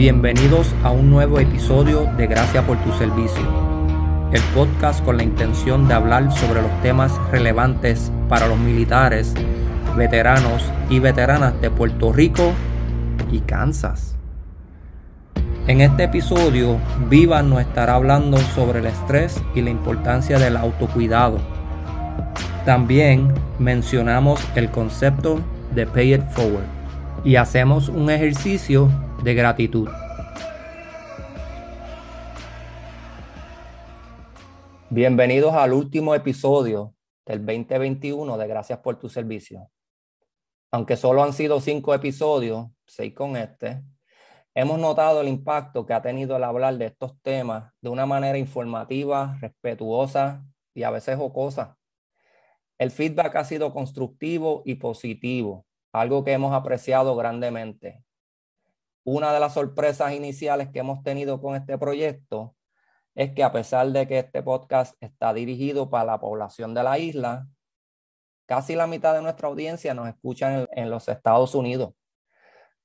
Bienvenidos a un nuevo episodio de Gracias por tu servicio, el podcast con la intención de hablar sobre los temas relevantes para los militares, veteranos y veteranas de Puerto Rico y Kansas. En este episodio, Viva nos estará hablando sobre el estrés y la importancia del autocuidado. También mencionamos el concepto de Pay It Forward y hacemos un ejercicio de gratitud. Bienvenidos al último episodio del 2021 de Gracias por tu servicio. Aunque solo han sido cinco episodios, seis con este, hemos notado el impacto que ha tenido el hablar de estos temas de una manera informativa, respetuosa y a veces jocosa. El feedback ha sido constructivo y positivo, algo que hemos apreciado grandemente una de las sorpresas iniciales que hemos tenido con este proyecto es que a pesar de que este podcast está dirigido para la población de la isla, casi la mitad de nuestra audiencia nos escucha en, los Estados Unidos.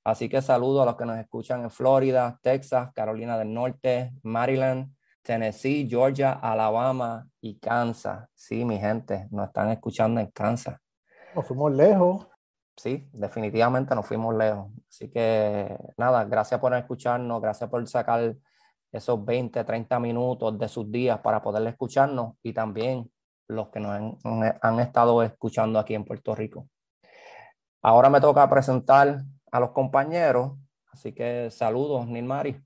Así que saludo a los que nos escuchan en Florida, Texas, Carolina del Norte, Maryland, Tennessee, Georgia, Alabama y Kansas. Sí, mi gente, nos están escuchando en Kansas. Nos fuimos lejos sí, definitivamente nos fuimos lejos. Así que nada, gracias por escucharnos, gracias por sacar esos 20, 30 minutos de sus días para poder escucharnos y también los que nos han, estado escuchando aquí en Puerto Rico. Ahora me toca presentar a los compañeros, así que saludos, Nilmari.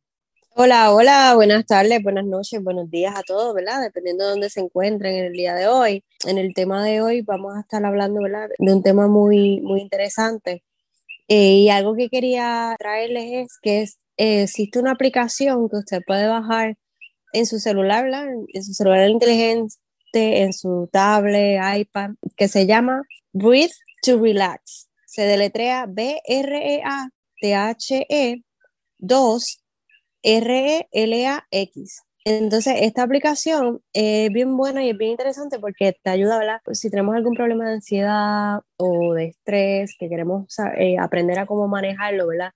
Hola, hola, buenas tardes, buenas noches, buenos días a todos, ¿verdad? Dependiendo de dónde se encuentren en el día de hoy. En el tema de hoy vamos a estar hablando, ¿verdad? De un tema muy, muy interesante. Eh, y algo que quería traerles es que eh, existe una aplicación que usted puede bajar en su celular, ¿verdad? En su celular inteligente, en su tablet, iPad, que se llama Breathe to Relax. Se deletrea B-R-E-A-T-H-E 2 R-E-L-A-X. Entonces, esta aplicación es bien buena y es bien interesante porque te ayuda a hablar si tenemos algún problema de ansiedad o de estrés, que queremos eh, aprender a cómo manejarlo, ¿verdad?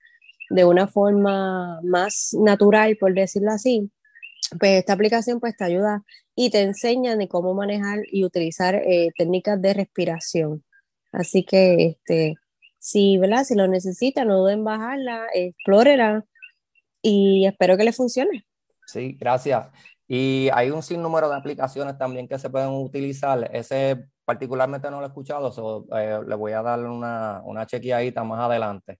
De una forma más natural, por decirlo así. Pues esta aplicación pues te ayuda y te enseña de cómo manejar y utilizar eh, técnicas de respiración. Así que, este, si, ¿verdad? Si lo necesita, no duden en bajarla, explórela y espero que le funcione. Sí, gracias. Y hay un sinnúmero de aplicaciones también que se pueden utilizar. Ese particularmente no lo he escuchado, eh, le voy a dar una, una chequeadita más adelante.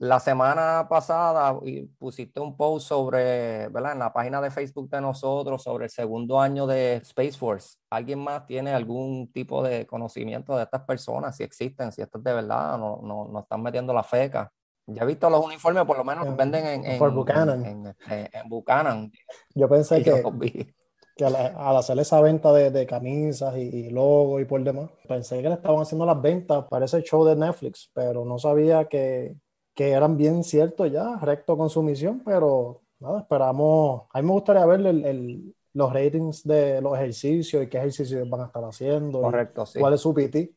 La semana pasada pusiste un post sobre, ¿verdad? En la página de Facebook de nosotros sobre el segundo año de Space Force. ¿Alguien más tiene algún tipo de conocimiento de estas personas? Si existen, si esto es de verdad, no, no, no están metiendo la feca. Ya he visto los uniformes, por lo menos los venden en, en, Buchanan. En, Buchanan. Yo pensé que, que al, hacer esa venta de, de camisas y, y logos y por demás, pensé que le estaban haciendo las ventas para ese show de Netflix, pero no sabía que, que eran bien ciertos ya, recto con su misión, pero nada, esperamos. A mí me gustaría ver el, el, los ratings de los ejercicios y qué ejercicios van a estar haciendo. Correcto, sí. ¿Cuál es su PT?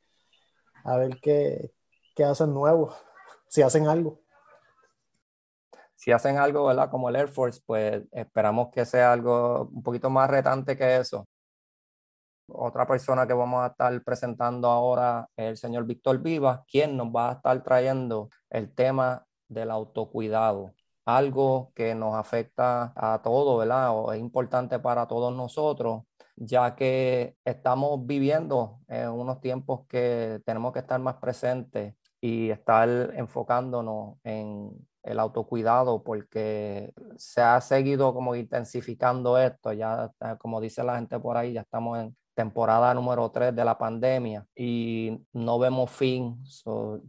A ver qué, qué hacen nuevo, si hacen algo si hacen algo, ¿verdad? Como el Air Force, pues esperamos que sea algo un poquito más retante que eso. Otra persona que vamos a estar presentando ahora es el señor Víctor Vivas, quien nos va a estar trayendo el tema del autocuidado, algo que nos afecta a todos, ¿verdad? O es importante para todos nosotros, ya que estamos viviendo en unos tiempos que tenemos que estar más presentes y estar enfocándonos en el autocuidado porque se ha seguido como intensificando esto, ya como dice la gente por ahí, ya estamos en temporada número 3 de la pandemia y no vemos fin. es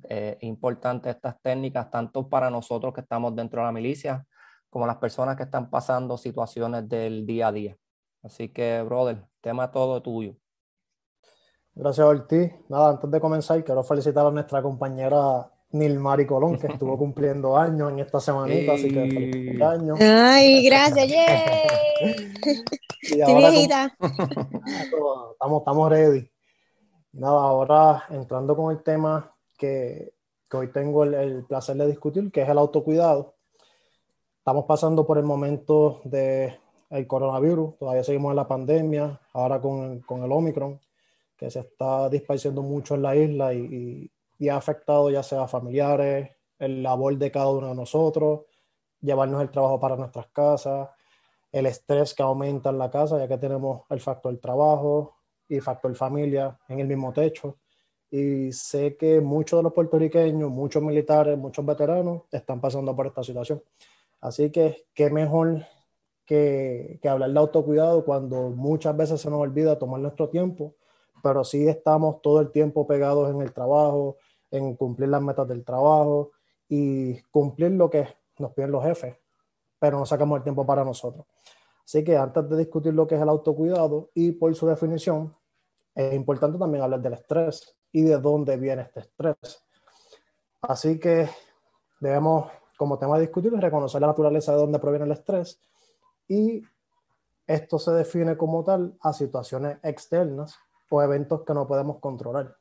eh, importante estas técnicas tanto para nosotros que estamos dentro de la milicia como las personas que están pasando situaciones del día a día. Así que, brother, tema todo tuyo. Gracias, Ortiz. Nada, antes de comenzar, quiero felicitar a nuestra compañera Nilmari Colón, que estuvo cumpliendo años en esta semanita, así que feliz cumpleaños. Ay, gracias, yeah. viejita. Estamos, estamos ready. Nada, ahora entrando con el tema que, que hoy tengo el, placer de discutir, que es el autocuidado. Estamos pasando por el momento del el coronavirus, todavía seguimos en la pandemia, ahora con, con, el Omicron, que se está disparciendo mucho en la isla y, y, ha afectado ya sea familiares, el labor de cada uno de nosotros, llevarnos el trabajo para nuestras casas, el estrés que aumenta en la casa, ya que tenemos el factor trabajo y factor familia en el mismo techo. Y sé que muchos de los puertorriqueños, muchos militares, muchos veteranos están pasando por esta situación. Así que qué mejor que, que hablar de autocuidado cuando muchas veces se nos olvida tomar nuestro tiempo, pero sí estamos todo el tiempo pegados en el trabajo, en cumplir las metas del trabajo y cumplir lo que nos piden los jefes, pero no sacamos el tiempo para nosotros. Así que antes de discutir lo que es el autocuidado y por su definición, es importante también hablar del estrés y de dónde viene este estrés. Así que debemos, como tema de discutir, reconocer la naturaleza de dónde proviene el estrés y esto se define como tal a situaciones externas o eventos que no podemos controlar.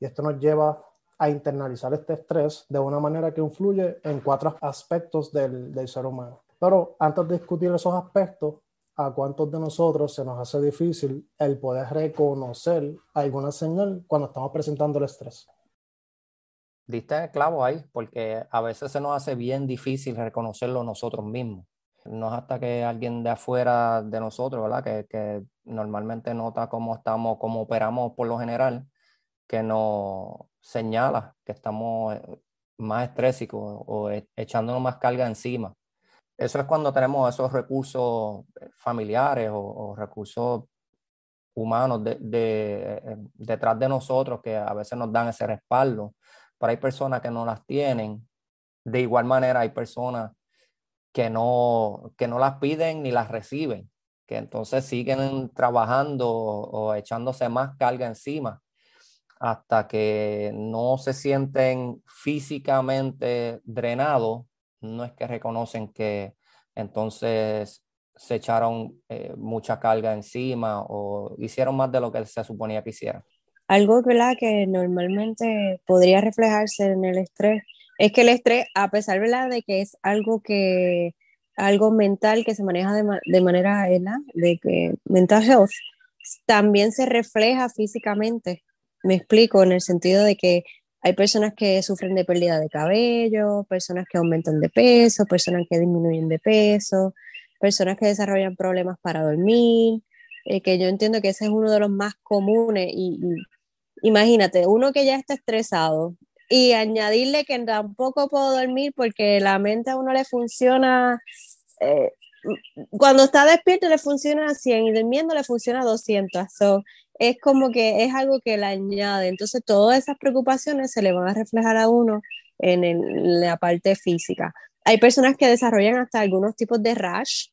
Y esto nos lleva a internalizar este estrés de una manera que influye en cuatro aspectos del, del ser humano. Pero antes de discutir esos aspectos, ¿a cuántos de nosotros se nos hace difícil el poder reconocer alguna señal cuando estamos presentando el estrés? Diste clavo ahí, porque a veces se nos hace bien difícil reconocerlo nosotros mismos. No es hasta que alguien de afuera de nosotros, ¿verdad? Que, que normalmente nota cómo estamos, cómo operamos por lo general, que nos señala que estamos eh, más estrésicos o e, echándonos más carga encima. Eso es cuando tenemos esos recursos eh, familiares o, recursos humanos de, eh, detrás de nosotros que a veces nos dan ese respaldo, pero hay personas que no las tienen. De igual manera hay personas que no, que no las piden ni las reciben, que entonces siguen trabajando o echándose más carga encima hasta que no se sienten físicamente drenados no es que reconocen que entonces se echaron eh, mucha carga encima o hicieron más de lo que se suponía que hicieran. Algo que normalmente podría reflejarse en el estrés es que el estrés, a pesar de que es algo que algo mental que se maneja de, manera de que mental health, también se refleja físicamente. Me explico en el sentido de que hay personas que sufren de pérdida de cabello, personas que aumentan de peso, personas que disminuyen de peso, personas que desarrollan problemas para dormir, eh, que yo entiendo que ese es uno de los más comunes. Y, imagínate, uno que ya está estresado y añadirle que tampoco puedo dormir porque la mente a uno le funciona, eh, cuando está despierto le funciona a 100 y durmiendo le funciona a 200. So, es como que es algo que le añade. Entonces, todas esas preocupaciones se le van a reflejar a uno en, la parte física. Hay personas que desarrollan hasta algunos tipos de rash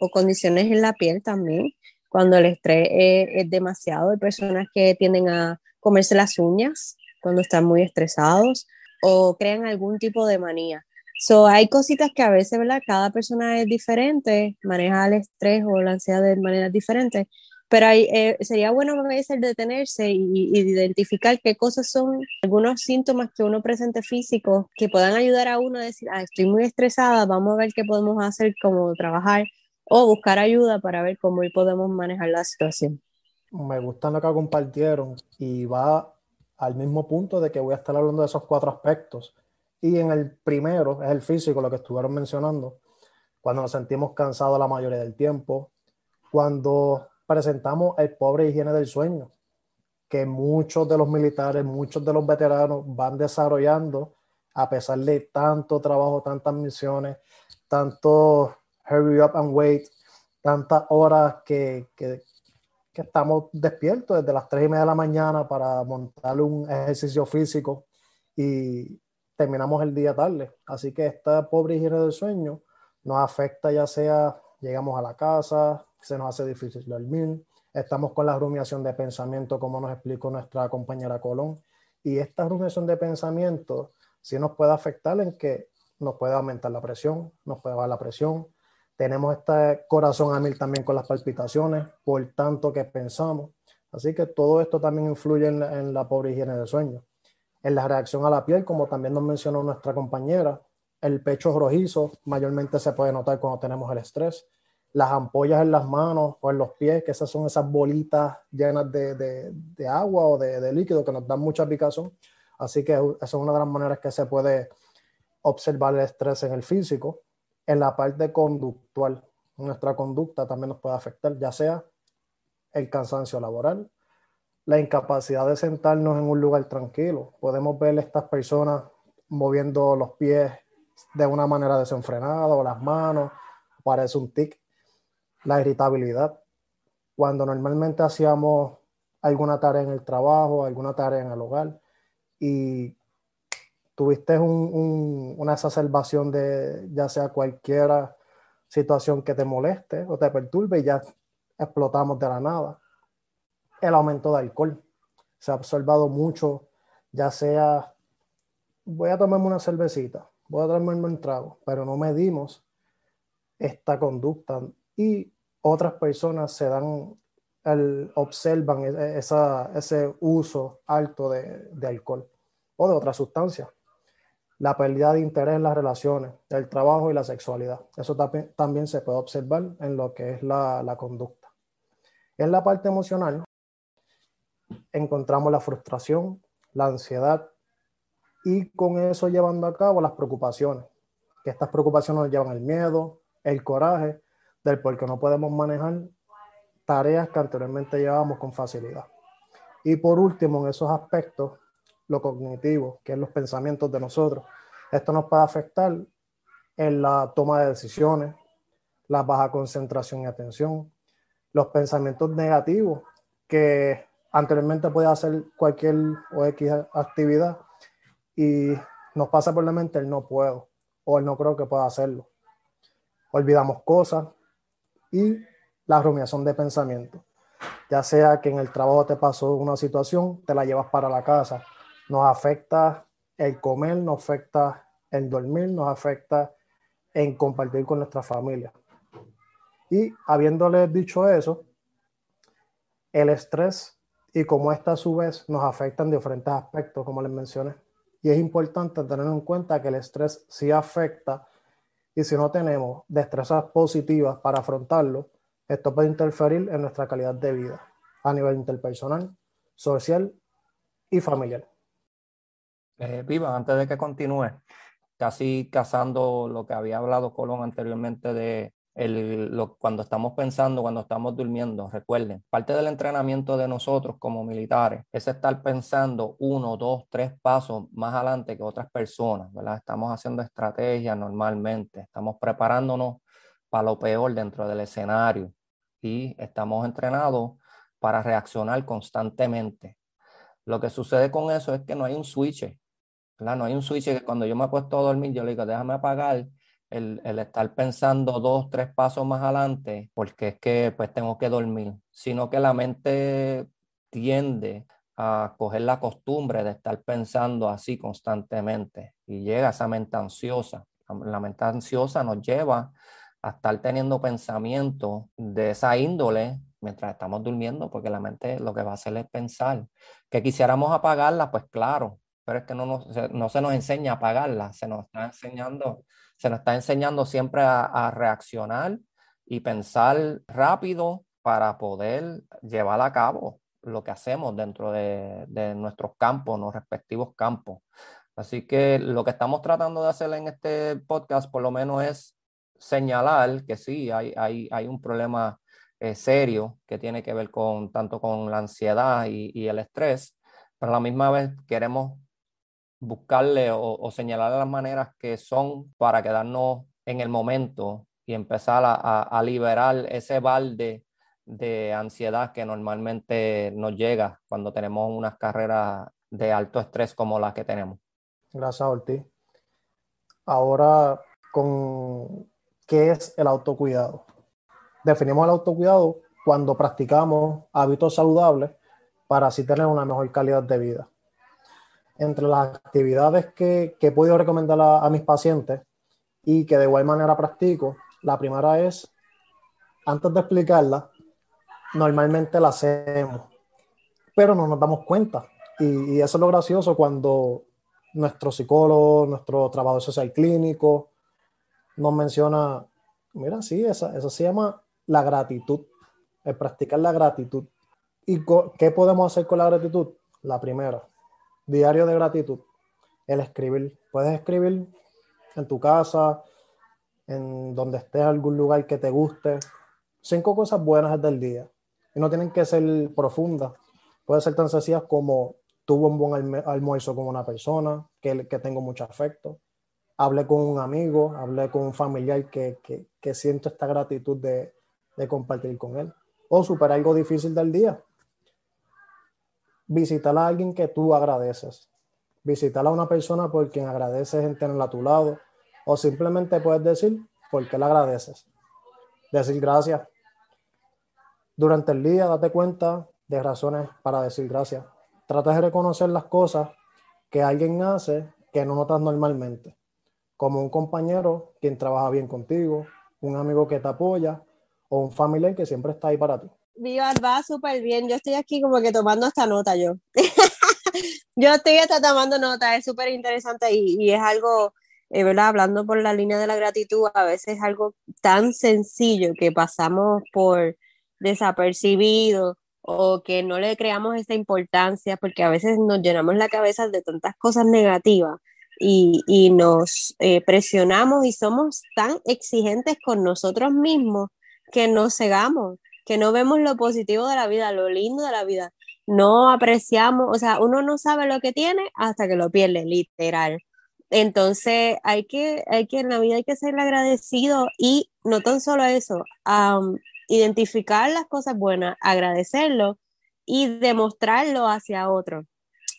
o condiciones en la piel también, cuando el estrés es, demasiado. Hay personas que tienden a comerse las uñas cuando están muy estresados o crean algún tipo de manía. So, hay cositas que a veces, ¿verdad? Cada persona es diferente, maneja el estrés o la ansiedad de maneras diferentes, pero eh, sería bueno a veces detenerse y, identificar qué cosas son algunos síntomas que uno presente físico que puedan ayudar a uno a decir, ah, estoy muy estresada, vamos a ver qué podemos hacer, cómo trabajar o buscar ayuda para ver cómo podemos manejar la situación. Me gusta lo que compartieron y va al mismo punto de que voy a estar hablando de esos cuatro aspectos. Y en el primero es el físico, lo que estuvieron mencionando, cuando nos sentimos cansados la mayoría del tiempo, cuando presentamos el pobre higiene del sueño, que muchos de los militares, muchos de los veteranos van desarrollando a pesar de tanto trabajo, tantas misiones, tanto hurry up and wait, tantas horas que, que, estamos despiertos desde las 3 y media de la mañana para montar un ejercicio físico y terminamos el día tarde. Así que esta pobre higiene del sueño nos afecta ya sea llegamos a la casa, se nos hace difícil dormir, estamos con la rumiación de pensamiento, como nos explicó nuestra compañera Colón, y esta rumiación de pensamiento sí nos puede afectar en que nos puede aumentar la presión, nos puede bajar la presión, tenemos este corazón a mil también con las palpitaciones, por tanto que pensamos, así que todo esto también influye en la, pobre higiene del sueño. En la reacción a la piel, como también nos mencionó nuestra compañera, el pecho rojizo mayormente se puede notar cuando tenemos el estrés. Las ampollas en las manos o en los pies, que esas son esas bolitas llenas de, de, agua o de, líquido que nos dan mucha picazón. Así que esa es una de las maneras que se puede observar el estrés en el físico. En la parte conductual, nuestra conducta también nos puede afectar, ya sea el cansancio laboral, la incapacidad de sentarnos en un lugar tranquilo. Podemos ver estas personas moviendo los pies de una manera desenfrenada o las manos, parece un tic. La irritabilidad. Cuando normalmente hacíamos alguna tarea en el trabajo, alguna tarea en el hogar y tuviste una exacerbación de ya sea cualquier situación que te moleste o te perturbe y ya explotamos de la nada. El aumento de alcohol. Se ha observado mucho, ya sea, voy a tomarme una cervecita, voy a tomarme un trago, pero no medimos esta conducta y otras personas se dan, el, observan e, e, esa, ese uso alto de, de alcohol o de otras sustancias la pérdida de interés en las relaciones, el trabajo y la sexualidad. Eso también se puede observar en lo que es la, la conducta. En la parte emocional, encontramos la frustración, la ansiedad y con eso llevando a cabo las preocupaciones, que estas preocupaciones nos llevan al miedo, el coraje, del por qué no podemos manejar tareas que anteriormente llevábamos con facilidad. Y por último, en esos aspectos, lo cognitivo, que es los pensamientos de nosotros. Esto nos puede afectar en la toma de decisiones, la baja concentración y atención, los pensamientos negativos, que anteriormente podía hacer cualquier o X actividad y nos pasa por la mente el no puedo o el no creo que pueda hacerlo. Olvidamos cosas y la rumiación de pensamiento. Ya sea que en el trabajo te pasó una situación, te la llevas para la casa nos afecta el comer, nos afecta el dormir, nos afecta en compartir con nuestra familia. Y habiéndoles dicho eso, el estrés y cómo esta a su vez nos afecta en diferentes aspectos, como les mencioné. Y es importante tener en cuenta que el estrés sí afecta y si no tenemos destrezas positivas para afrontarlo, esto puede interferir en nuestra calidad de vida a nivel interpersonal, social y familiar. Eh, Viva, antes de que continúe, casi casando lo que había hablado Colón anteriormente de el, lo, cuando estamos pensando, cuando estamos durmiendo, recuerden, parte del entrenamiento de nosotros como militares es estar pensando uno, dos, tres pasos más adelante que otras personas, ¿verdad? Estamos haciendo estrategias normalmente, estamos preparándonos para lo peor dentro del escenario y estamos entrenados para reaccionar constantemente. Lo que sucede con eso es que no hay un switch no hay un switch que cuando yo me acuesto a dormir, yo le digo, déjame apagar el, el, estar pensando dos, tres pasos más adelante, porque es que pues tengo que dormir, sino que la mente tiende a coger la costumbre de estar pensando así constantemente y llega esa mente ansiosa. La mente ansiosa nos lleva a estar teniendo pensamientos de esa índole mientras estamos durmiendo, porque la mente lo que va a hacer es pensar. Que quisiéramos apagarla, pues claro, pero es que no, no se nos enseña a apagarla, se nos está enseñando, se nos está enseñando siempre a, reaccionar y pensar rápido para poder llevar a cabo lo que hacemos dentro de, de nuestros campos, nuestros respectivos campos. Así que lo que estamos tratando de hacer en este podcast, por lo menos, es señalar que sí, hay, hay, hay un problema eh, serio que tiene que ver con tanto con la ansiedad y, y, el estrés, pero a la misma vez queremos buscarle o, señalar las maneras que son para quedarnos en el momento y empezar a, liberar ese balde de ansiedad que normalmente nos llega cuando tenemos unas carreras de alto estrés como las que tenemos. Gracias, Ortiz. Ahora, con ¿qué es el autocuidado? Definimos el autocuidado cuando practicamos hábitos saludables para así tener una mejor calidad de vida entre las actividades que, que he recomendar a, mis pacientes y que de igual manera practico, la primera es, antes de explicarla, normalmente la hacemos, pero no nos damos cuenta. Y, y, eso es lo gracioso cuando nuestro psicólogo, nuestro trabajador social clínico, nos menciona, mira, sí, esa, eso se llama la gratitud, el practicar la gratitud. ¿Y qué podemos hacer con la gratitud? La primera, diario de gratitud, el escribir. Puedes escribir en tu casa, en donde estés, algún lugar que te guste. Cinco cosas buenas del día. Y no tienen que ser profundas. Puede ser tan sencillas como tuve un buen almuerzo con una persona, que, que tengo mucho afecto. Hablé con un amigo, hablé con un familiar que, que, que siento esta gratitud de, de compartir con él. O superar algo difícil del día. Visitar a alguien que tú agradeces. Visitar a una persona por quien agradeces en tenerla a tu lado o simplemente puedes decir por qué le agradeces. Decir gracias. Durante el día, date cuenta de razones para decir gracias. Trata de reconocer las cosas que alguien hace que no notas normalmente, como un compañero quien trabaja bien contigo, un amigo que te apoya o un familiar que siempre está ahí para ti. Viva, va súper bien. Yo estoy aquí como que tomando esta nota yo. yo estoy hasta tomando nota, es súper interesante y, y, es algo eh. Hablando por la línea de la gratitud, a veces es algo tan sencillo que pasamos por desapercibido o que no le creamos esta importancia porque a veces nos llenamos la cabeza de tantas cosas negativas y, y nos eh, presionamos y somos tan exigentes con nosotros mismos que nos cegamos, que no vemos lo positivo de la vida, lo lindo de la vida, no apreciamos, o sea, uno no sabe lo que tiene hasta que lo pierde, literal. Entonces, hay que, hay que, en la vida hay que ser agradecido y no tan solo eso, identificar las cosas buenas, agradecerlo y demostrarlo hacia otro.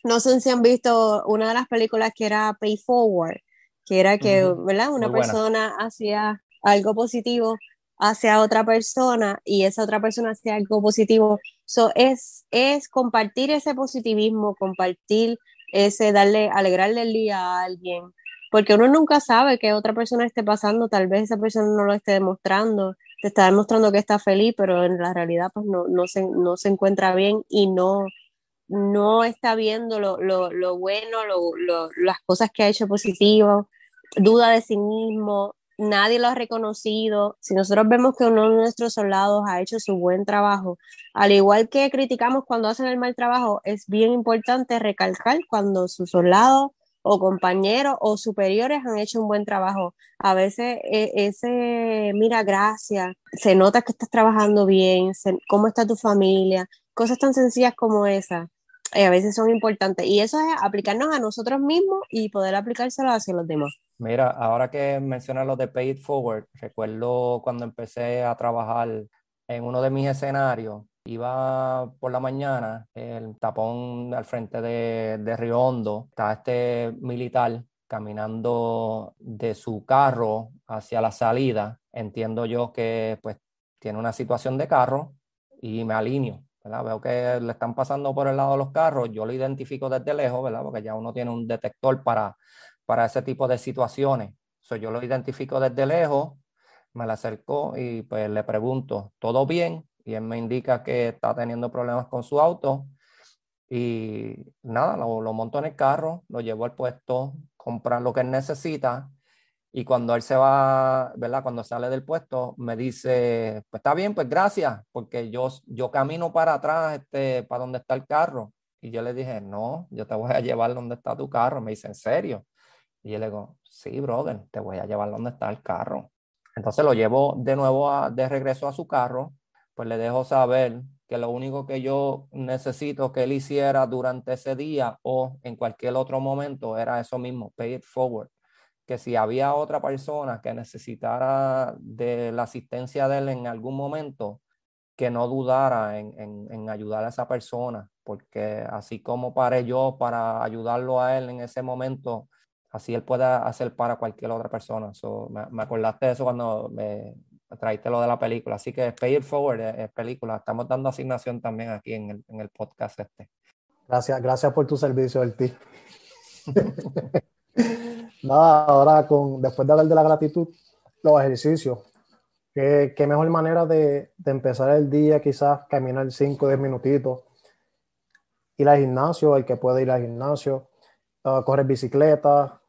No sé si han visto una de las películas que era Pay Forward, que era que, ¿verdad? Una persona hacía algo positivo hacia otra persona y esa otra persona hacía algo positivo. So, es, es compartir ese positivismo, compartir ese darle, alegrarle el día a alguien, porque uno nunca sabe que otra persona esté pasando, tal vez esa persona no lo esté demostrando, te está demostrando que está feliz, pero en la realidad pues no, no, se, no se encuentra bien y no, no está viendo lo, lo, lo bueno, lo, las cosas que ha hecho positivo, duda de sí mismo, nadie lo ha reconocido. Si nosotros vemos que uno de nuestros soldados ha hecho su buen trabajo, al igual que criticamos cuando hacen el mal trabajo, es bien importante recalcar cuando sus soldados o compañeros o superiores han hecho un buen trabajo. A veces e, ese, mira, gracias, se nota que estás trabajando bien, cómo está tu familia, cosas tan sencillas como esas. Eh, a veces son importantes y eso es aplicarnos a nosotros mismos y poder aplicárselo hacia los demás. Mira, ahora que mencionas lo de Pay It Forward, recuerdo cuando empecé a trabajar en uno de mis escenarios, iba por la mañana, el tapón al frente de, de Río Hondo, estaba este militar caminando de su carro hacia la salida. Entiendo yo que pues tiene una situación de carro y me alineo. ¿Verdad? Veo que le están pasando por el lado de los carros, yo lo identifico desde lejos, ¿verdad? Porque ya uno tiene un detector para para ese tipo de situaciones. So, yo lo identifico desde lejos, me le acerco y pues le pregunto, ¿todo bien? Y él me indica que está teniendo problemas con su auto. Y nada, lo, lo monto en el carro, lo llevo al puesto, compra lo que él necesita. Y cuando él se va, ¿verdad? Cuando sale del puesto, me dice, pues está bien, pues gracias, porque yo, yo camino para atrás, este, para donde está el carro. Y yo le dije, no, yo te voy a llevar donde está tu carro. Me dice, ¿en serio? Y yo le digo, sí, brother, te voy a llevar donde está el carro. Entonces lo llevo de nuevo de regreso a su carro, pues le dejo saber que lo único que yo necesito que él hiciera durante ese día o en cualquier otro momento era eso mismo, pay it forward. Que si había otra persona que necesitara de la asistencia de él en algún momento, que no dudara en, en, en ayudar a esa persona, porque así como paré yo para ayudarlo a él en ese momento, así él pueda hacer para cualquier otra persona. me, acordaste de eso cuando me traíste lo de la película. Así que Pay It Forward es, película. Estamos dando asignación también aquí en el, en el podcast este. Gracias, gracias por tu servicio, ti. Nada, ahora con, después de hablar de la gratitud, los ejercicios. ¿Qué, mejor manera de, empezar el día, quizás caminar 5 o 10 minutitos, ir al gimnasio, el que puede ir al gimnasio, uh, correr bicicleta,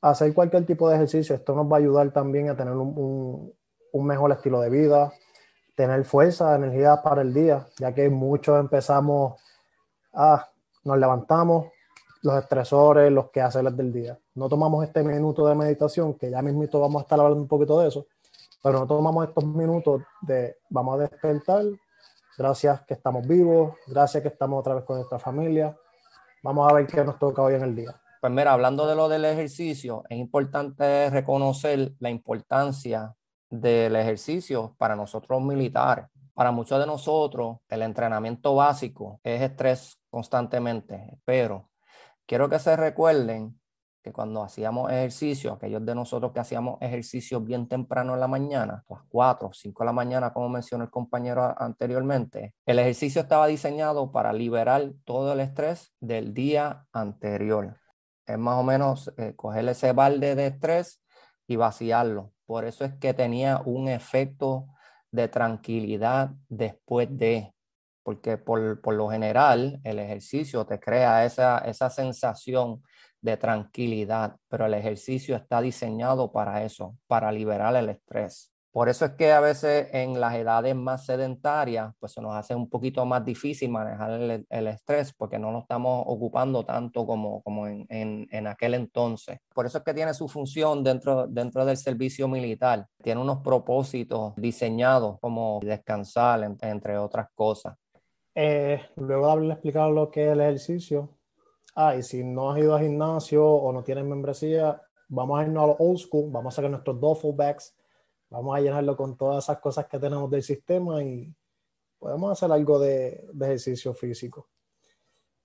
hacer cualquier tipo de ejercicio. Esto nos va a ayudar también a tener un, mejor estilo de vida, tener fuerza, energía para el día, ya que muchos empezamos a, nos levantamos, los estresores, los quehaceres del día. No tomamos este minuto de meditación, que ya mismito vamos a estar hablando un poquito de eso, pero no tomamos estos minutos de vamos a despertar, gracias que estamos vivos, gracias que estamos otra vez con nuestra familia, vamos a ver qué nos toca hoy en el día. Pues mira, hablando de lo del ejercicio, es importante reconocer la importancia del ejercicio para nosotros militares. Para muchos de nosotros, el entrenamiento básico es estrés constantemente, pero quiero que se recuerden que cuando hacíamos ejercicio, aquellos de nosotros que hacíamos ejercicio bien temprano en la mañana, a las 4 o 5 de la mañana, como mencionó el compañero anteriormente, el ejercicio estaba diseñado para liberar todo el estrés del día anterior. Es más o menos eh, coger ese balde de estrés y vaciarlo. Por eso es que tenía un efecto de tranquilidad después de, porque por, por lo general el ejercicio te crea esa, esa sensación de tranquilidad, pero el ejercicio está diseñado para eso, para liberar el estrés. Por eso es que a veces en las edades más sedentarias, pues se nos hace un poquito más difícil manejar el, estrés porque no nos estamos ocupando tanto como, como en, en, aquel entonces. Por eso es que tiene su función dentro, dentro del servicio militar. Tiene unos propósitos diseñados como descansar, entre otras cosas. Eh, luego de haberle explicado lo que es el ejercicio, ah, y si no has ido al gimnasio o no tienes membresía, vamos a irnos a los old school, vamos a sacar nuestros duffel bags, vamos a llenarlo con todas esas cosas que tenemos del sistema y podemos hacer algo de, ejercicio físico.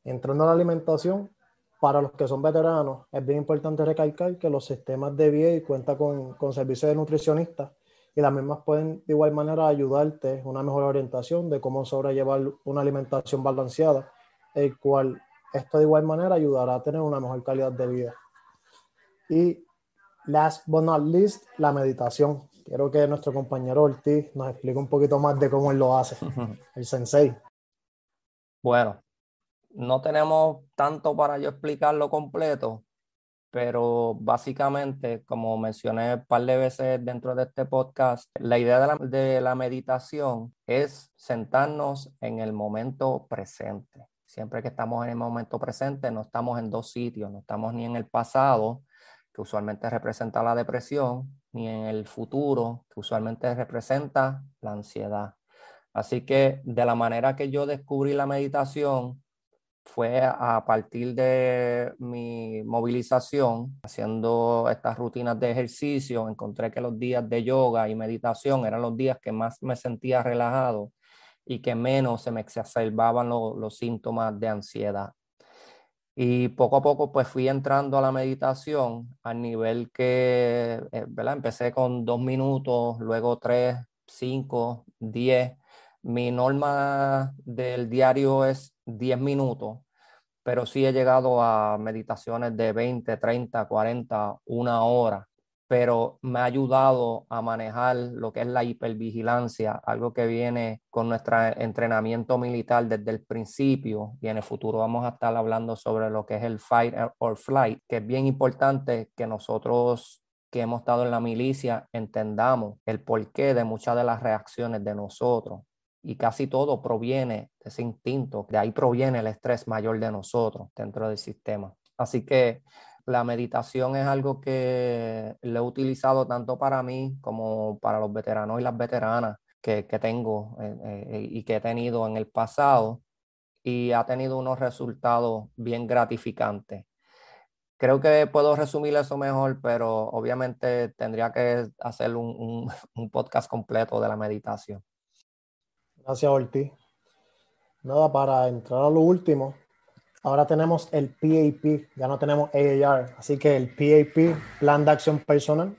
Entrando a la alimentación, para los que son veteranos, es bien importante recalcar que los sistemas de VA cuentan con, con servicios de nutricionistas y las mismas pueden de igual manera ayudarte una mejor orientación de cómo sobrellevar una alimentación balanceada, el cual esto de igual manera ayudará a tener una mejor calidad de vida. Y last but not least, la meditación. Quiero que nuestro compañero Ortiz nos explique un poquito más de cómo él lo hace, el sensei. Bueno, no tenemos tanto para yo explicarlo completo, pero básicamente, como mencioné un par de veces dentro de este podcast, la idea de la, de la meditación es sentarnos en el momento presente. Siempre que estamos en el momento presente, no estamos en dos sitios, no estamos ni en el pasado, que usualmente representa la depresión, ni en el futuro, que usualmente representa la ansiedad. Así que de la manera que yo descubrí la meditación fue a partir de mi movilización, haciendo estas rutinas de ejercicio, encontré que los días de yoga y meditación eran los días que más me sentía relajado y que menos se me exacerbaban los síntomas de ansiedad. Y poco a poco pues fui entrando a la meditación al nivel que, eh, ¿verdad? Empecé con dos minutos, luego tres, cinco, diez. Mi norma del diario es diez minutos, pero sí he llegado a meditaciones de 20, 30, 40, una hora pero me ha ayudado a manejar lo que es la hipervigilancia, algo que viene con nuestro entrenamiento militar desde el principio y en el futuro vamos a estar hablando sobre lo que es el fight or flight, que es bien importante que nosotros que hemos estado en la milicia entendamos el porqué de muchas de las reacciones de nosotros y casi todo proviene de ese instinto, de ahí proviene el estrés mayor de nosotros dentro del sistema. Así que la meditación es algo que lo he utilizado tanto para mí como para los veteranos y las veteranas que, tengo eh, eh, y que he tenido en el pasado y ha tenido unos resultados bien gratificantes. Creo que puedo resumir eso mejor, pero obviamente tendría que hacer un, un podcast completo de la meditación. Gracias, Ortiz. Nada, para entrar a lo último, Ahora tenemos el PAP, ya no tenemos AAR, así que el PAP, Plan de Acción Personal.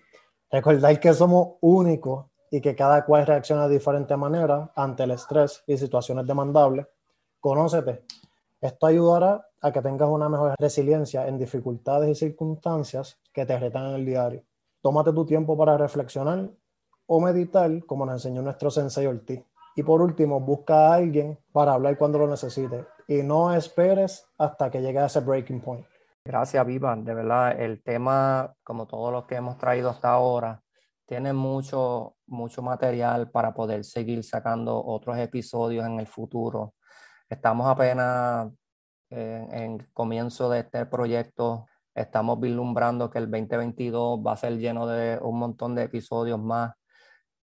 Recordad que somos únicos y que cada cual reacciona de diferente manera ante el estrés y situaciones demandables. Conócete. Esto ayudará a que tengas una mejor resiliencia en dificultades y circunstancias que te retan en el diario. Tómate tu tiempo para reflexionar o meditar, como nos enseñó nuestro sensei Ortiz. Y por último, busca a alguien para hablar cuando lo necesites y no esperes hasta que llegue a ese breaking point. Gracias, Viva. De verdad, el tema, como todos los que hemos traído hasta ahora, tiene mucho, mucho material para poder seguir sacando otros episodios en el futuro. Estamos apenas en, en comienzo de este proyecto. Estamos vislumbrando que el 2022 va a ser lleno de un montón de episodios más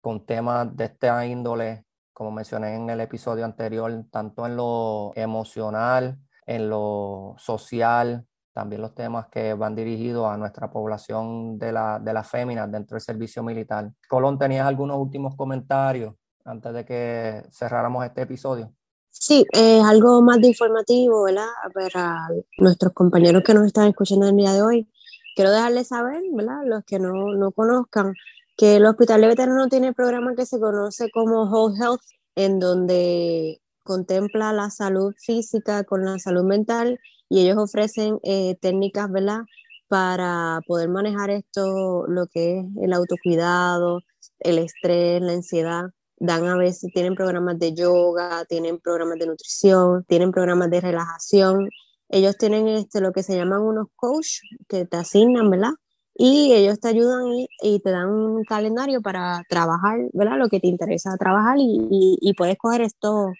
con temas de esta índole, como mencioné en el episodio anterior, tanto en lo emocional, en lo social, también los temas que van dirigidos a nuestra población de, la, de las féminas dentro del servicio militar. Colón, ¿tenías algunos últimos comentarios antes de que cerráramos este episodio? Sí, es algo más de informativo, ¿verdad? Para nuestros compañeros que nos están escuchando el día de hoy. Quiero dejarles saber, ¿verdad? Los que no, no conozcan, que el Hospital de Veteranos tiene el programa que se conoce como Whole Health, en donde contempla la salud física con la salud mental y ellos ofrecen eh, técnicas, ¿verdad? Para poder manejar esto, lo que es el autocuidado, el estrés, la ansiedad. Dan a veces, tienen programas de yoga, tienen programas de nutrición, tienen programas de relajación. Ellos tienen este, lo que se llaman unos coach que te asignan, ¿verdad? Y ellos te ayudan y, te dan un calendario para trabajar, ¿verdad? Lo que te interesa trabajar y, puedes coger estos,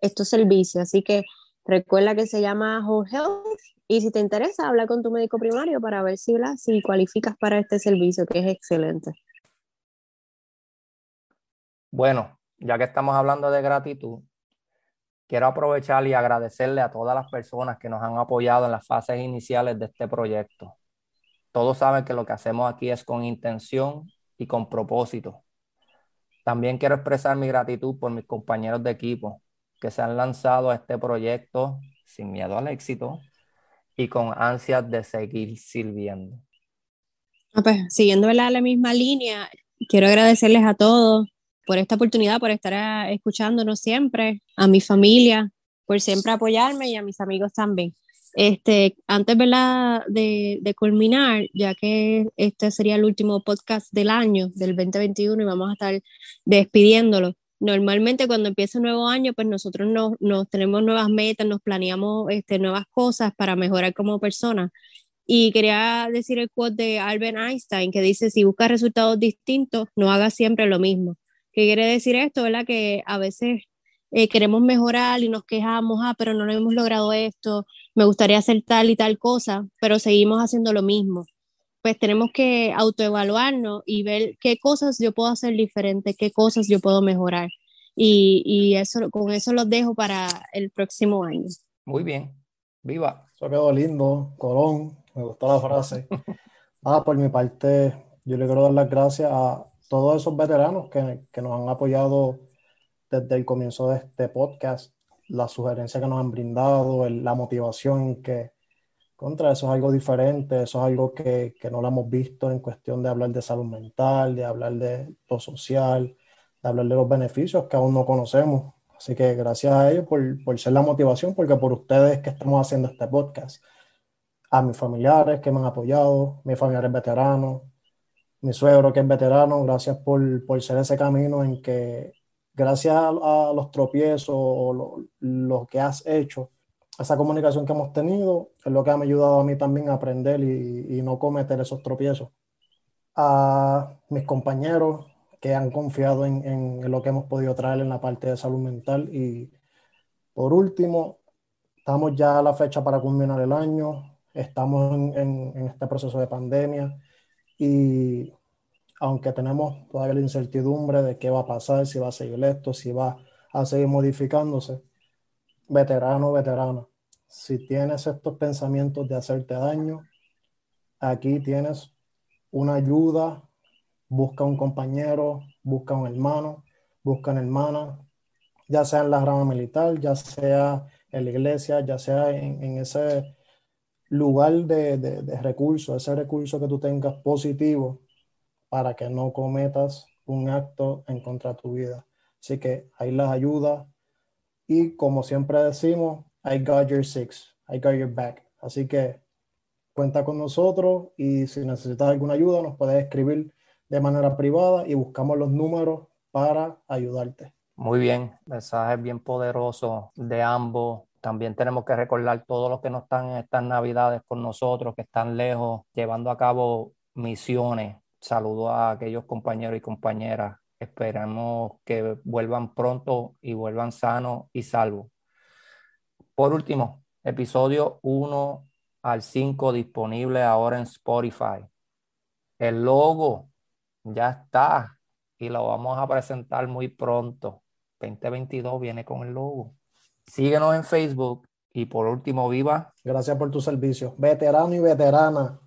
estos servicios. Así que Recuerda que se llama Whole Health y si te interesa, habla con tu médico primario para ver si, si cualificas para este servicio, que es excelente. Bueno, ya que estamos hablando de gratitud, quiero aprovechar y agradecerle a todas las personas que nos han apoyado en las fases iniciales de este proyecto. Todos saben que lo que hacemos aquí es con intención y con propósito. También quiero expresar mi gratitud por mis compañeros de equipo, que se han lanzado a este proyecto sin miedo al éxito y con ansias de seguir sirviendo. Ah, pues, siguiendo la, misma línea, quiero agradecerles a todos por esta oportunidad, por estar ah, escuchándonos siempre, a mi familia, por siempre apoyarme y a mis amigos también. Este, antes De, de culminar, ya que este sería el último podcast del año, del 2021, y vamos a estar despidiéndolo, normalmente cuando empieza un nuevo año, pues nosotros nos, tenemos nuevas metas, nos planeamos este, nuevas cosas para mejorar como persona. Y quería decir el quote de Albert Einstein que dice, si buscas resultados distintos, no hagas siempre lo mismo. ¿Qué quiere decir esto? ¿verdad? Que a veces eh, queremos mejorar y nos quejamos, ah, pero no hemos logrado esto, me gustaría hacer tal y tal cosa, pero seguimos haciendo lo mismo pues tenemos que autoevaluarnos y ver qué cosas yo puedo hacer diferente, qué cosas yo puedo mejorar. Y, y eso, con eso los dejo para el próximo año. Muy bien, viva. Eso quedó lindo, Colón, me gustó la frase. ah, por mi parte, yo le quiero dar las gracias a todos esos veteranos que, que nos han apoyado desde el comienzo de este podcast, la sugerencia que nos han brindado, la motivación que, contra eso es algo diferente, eso es algo que, que, no lo hemos visto en cuestión de hablar de salud mental, de hablar de lo social, de hablar de los beneficios que aún no conocemos. Así que gracias a ellos por, por ser la motivación, porque por ustedes que estamos haciendo este podcast. A mis familiares que me han apoyado, mis familiares veteranos, mi suegro que es veterano, gracias por, por ser ese camino en que gracias a, los tropiezos o lo, lo que has hecho, esa comunicación que hemos tenido es lo que me ha ayudado a mí también a aprender y, no cometer esos tropiezos. A mis compañeros que han confiado en, lo que hemos podido traer en la parte de salud mental. Y por último, estamos ya a la fecha para culminar el año, estamos en, en este proceso de pandemia y aunque tenemos todavía la incertidumbre de qué va a pasar, si va a seguir esto, si va a seguir modificándose, veterano, veterana, si tienes estos pensamientos de hacerte daño, aquí tienes una ayuda, busca un compañero, busca un hermano, busca una hermana, ya sea en la rama militar, ya sea en la iglesia, ya sea en, ese lugar de, de, recurso, ese recurso que tú tengas positivo para que no cometas un acto en contra de tu vida. Así que ahí las ayuda y como siempre decimos, I got your six, I got your back. Así que cuenta con nosotros y si necesitas alguna ayuda nos puedes escribir de manera privada y buscamos los números para ayudarte. Muy bien, mensajes bien poderosos de ambos. También tenemos que recordar todos los que no están en estas navidades con nosotros, que están lejos, llevando a cabo misiones. Saludo a aquellos compañeros y compañeras. Esperamos que vuelvan pronto y vuelvan sanos y salvos. Por último, episodio 1 al 5 disponible ahora en Spotify. El logo ya está y lo vamos a presentar muy pronto. 2022 viene con el logo. Síguenos en Facebook y por último, viva. Gracias por tu servicio. Veterano y veterana.